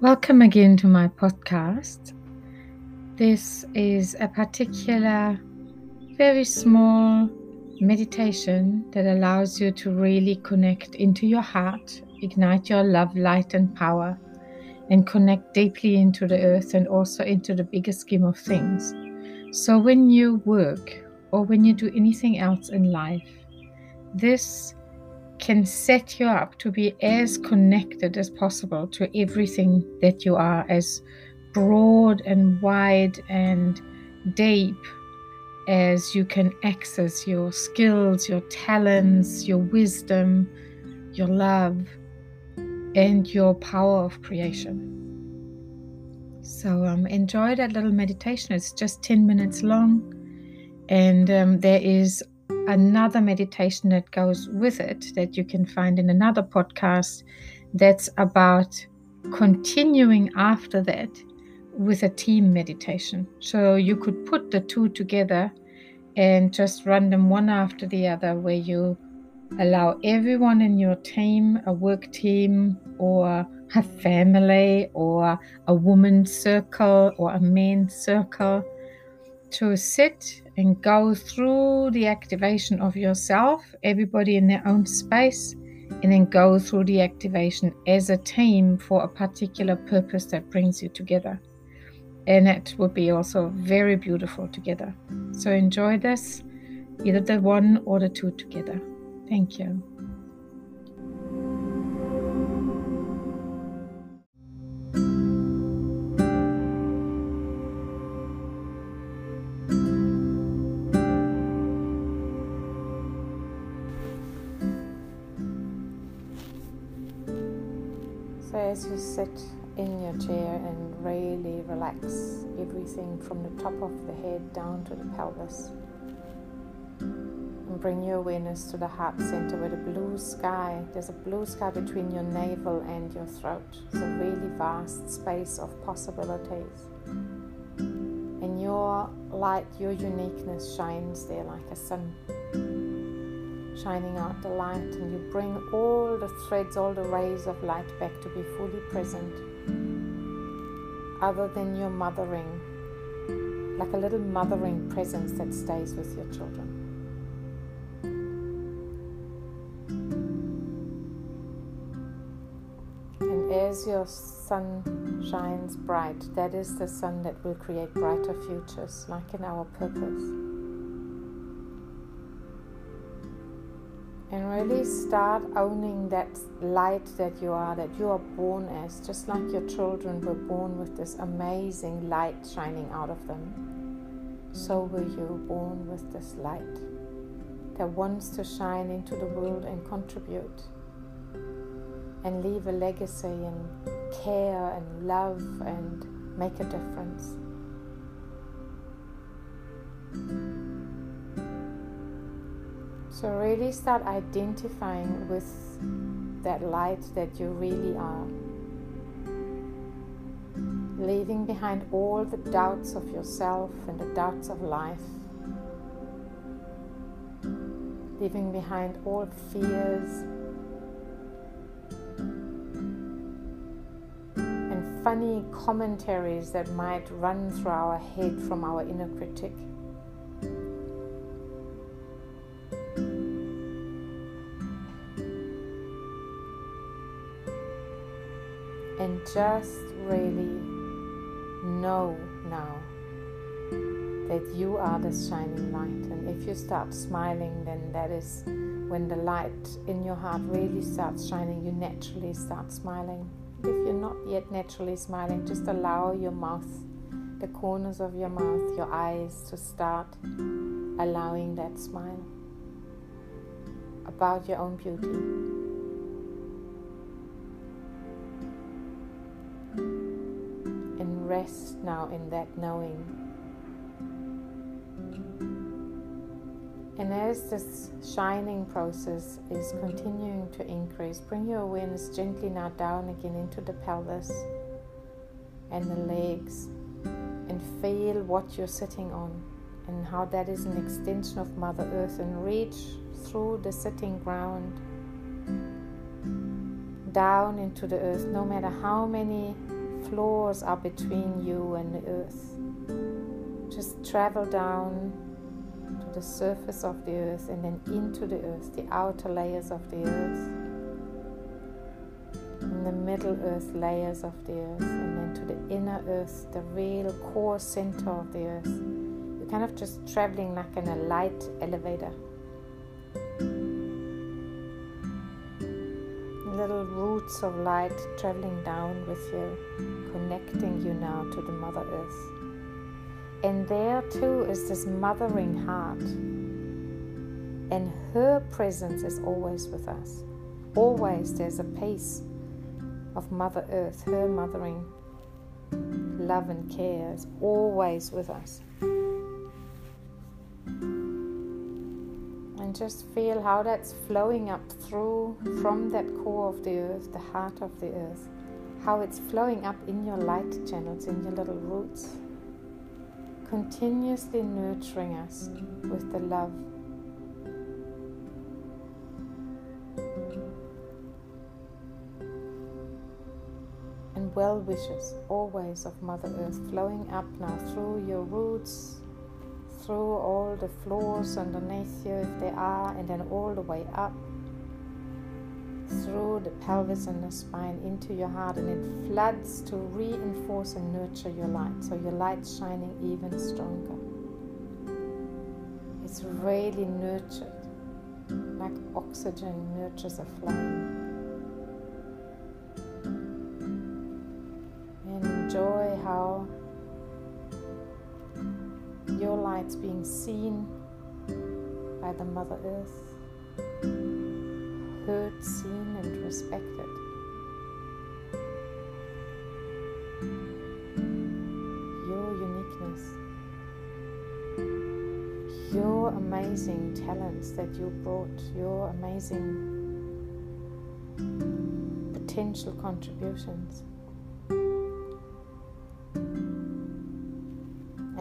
Welcome again to my podcast. This is a particular, very small meditation that allows you to really connect into your heart, ignite your love, light, and power, and connect deeply into the earth and also into the bigger scheme of things. So, when you work or when you do anything else in life, this can set you up to be as connected as possible to everything that you are, as broad and wide and deep as you can access your skills, your talents, your wisdom, your love, and your power of creation. So, um, enjoy that little meditation. It's just 10 minutes long, and um, there is another meditation that goes with it that you can find in another podcast that's about continuing after that with a team meditation. So you could put the two together and just run them one after the other, where you allow everyone in your team, a work team, or a family, or a woman's circle, or a men's circle, to sit and go through the activation of yourself, everybody in their own space, and then go through the activation as a team for a particular purpose that brings you together. And it would be also very beautiful together. So enjoy this, either the one or the two together. Thank you. As you sit in your chair and really relax everything from the top of the head down to the pelvis, and bring your awareness to the heart center where the blue sky, there's a blue sky between your navel and your throat. It's a really vast space of possibilities. And your light, your uniqueness shines there like a sun shining out the light, and you bring all the threads, all the rays of light back to be fully present, other than your mothering, like a little mothering presence that stays with your children. And as your sun shines bright, that is the sun that will create brighter futures, like in our purpose. And really start owning that light that you are, that you are born as, just like your children were born with this amazing light shining out of them. So were you born with this light that wants to shine into the world and contribute and leave a legacy and care and love and make a difference. So, really start identifying with that light that you really are. Leaving behind all the doubts of yourself and the doubts of life. Leaving behind all fears and funny commentaries that might run through our head from our inner critic. Just really know now that you are the shining light. And if you start smiling, then that is when the light in your heart really starts shining, you naturally start smiling. If you're not yet naturally smiling, just allow your mouth, the corners of your mouth, your eyes to start allowing that smile about your own beauty. Rest now in that knowing. And as this shining process is continuing to increase, bring your awareness gently now down again into the pelvis and the legs and feel what you're sitting on and how that is an extension of Mother Earth and reach through the sitting ground down into the earth, no matter how many floors are between you and the earth. Just travel down to the surface of the earth and then into the earth, the outer layers of the earth, in the middle earth layers of the earth, and then to the inner earth, the real core center of the earth. You're kind of just traveling like in a light elevator. Little roots of light traveling down with you, connecting you now to the Mother Earth. And there too is this mothering heart. And her presence is always with us. Always there's a piece of Mother Earth, her mothering love and care is always with us. And just feel how that's flowing up through from that core of the earth, the heart of the earth, how it's flowing up in your light channels, in your little roots, continuously nurturing us with the love. And well wishes always of Mother Earth flowing up now through your roots through all the floors underneath you if they are, and then all the way up through the pelvis and the spine into your heart, and it floods to reinforce and nurture your light. So your light's shining even stronger. It's really nurtured, like oxygen nurtures a flame. enjoy how your being seen by the Mother Earth, heard, seen, and respected. Your uniqueness, your amazing talents that you brought, your amazing potential contributions.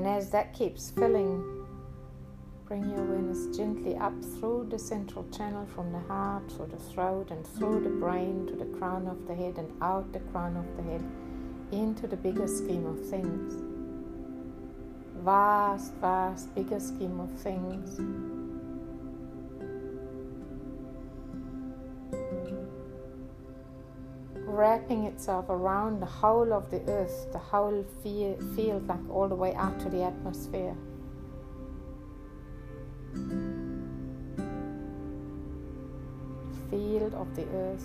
And as that keeps filling, bring your awareness gently up through the central channel from the heart, through the throat, and through the brain to the crown of the head, and out the crown of the head into the bigger scheme of things. Vast, vast, bigger scheme of things wrapping itself around the whole of the earth, the whole field, like all the way out to the atmosphere. Field of the earth,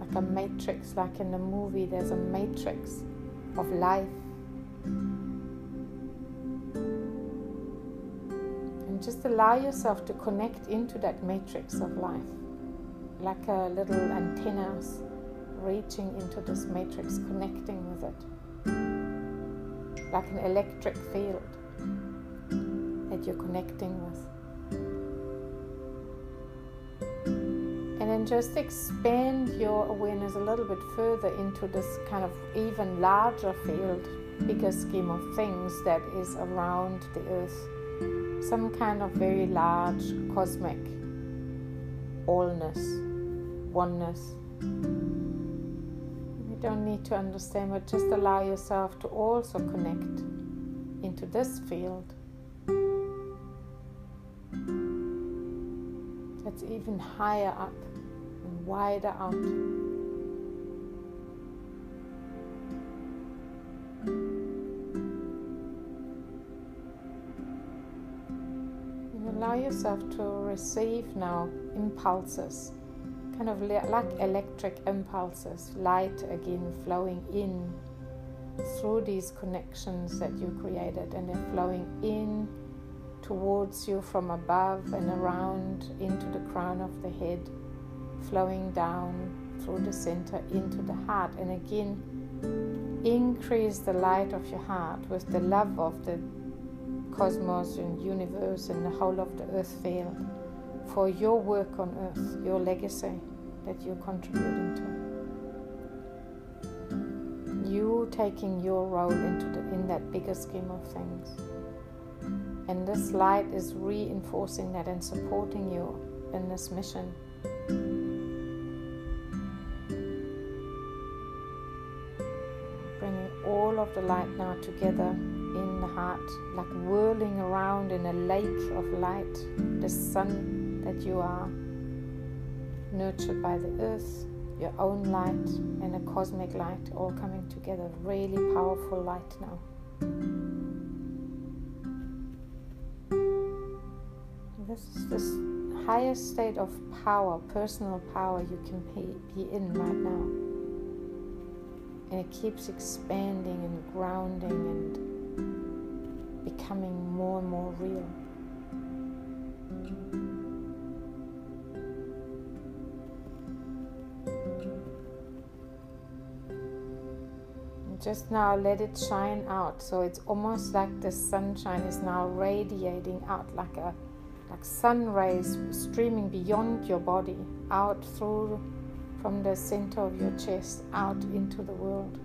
like a matrix, like in the movie, there's a matrix of life. And just allow yourself to connect into that matrix of life, like a little antennas reaching into this matrix, connecting with it, like an electric field that you're connecting with. And then just expand your awareness a little bit further into this kind of even larger field, bigger scheme of things that is around the earth. Some kind of very large cosmic allness, oneness don't need to understand, but just allow yourself to also connect into this field. That's even higher up and wider out. Allow yourself to receive now impulses kind of like electric impulses, light again flowing in through these connections that you created, and they're flowing in towards you from above and around into the crown of the head, flowing down through the center into the heart, and again increase the light of your heart with the love of the cosmos and universe and the whole of the earth field for your work on earth, your legacy that you're contributing to. You taking your role into the, in that bigger scheme of things. And this light is reinforcing that and supporting you in this mission. Bringing all of the light now together in the heart, like whirling around in a lake of light, the sun that you are, nurtured by the earth, your own light, and a cosmic light all coming together. Really powerful light now. This is this highest state of power, personal power you can be in right now. And it keeps expanding and grounding and becoming more and more real. Just now let it shine out so it's almost like the sunshine is now radiating out like a like sun rays streaming beyond your body, out through from the center of your chest, out into the world.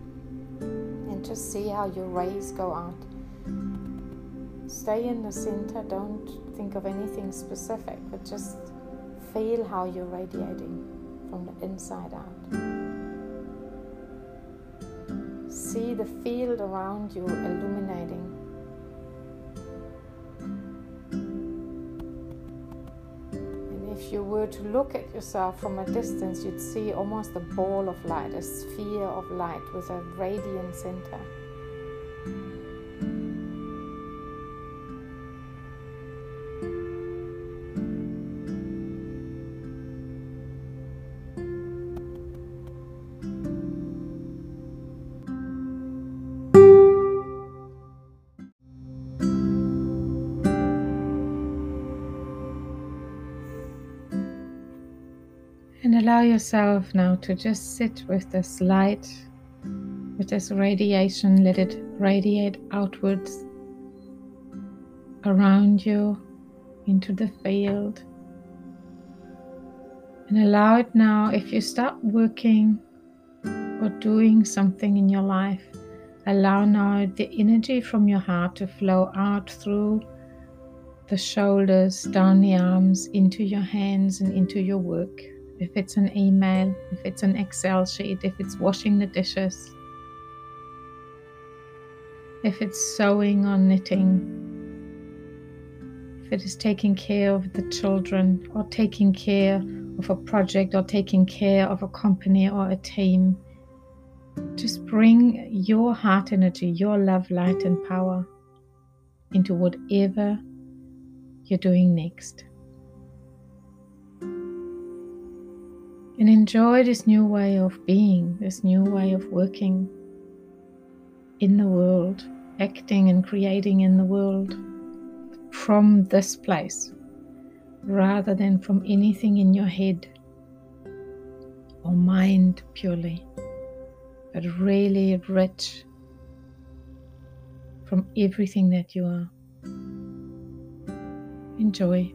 And just see how your rays go out. Stay in the center, don't think of anything specific, but just feel how you're radiating from the inside out. See the field around you illuminating And if you were to look at yourself from a distance, you'd see almost a ball of light, a sphere of light with a radiant center. Allow yourself now to just sit with this light, with this radiation. Let it radiate outwards around you into the field. And allow it now, if you start working or doing something in your life, allow now the energy from your heart to flow out through the shoulders, down the arms, into your hands, and into your work if it's an email, if it's an Excel sheet, if it's washing the dishes, if it's sewing or knitting, if it is taking care of the children or taking care of a project or taking care of a company or a team. Just bring your heart energy, your love, light, and power into whatever you're doing next. And enjoy this new way of being, this new way of working in the world, acting and creating in the world from this place rather than from anything in your head or mind purely, but really rich from everything that you are. Enjoy.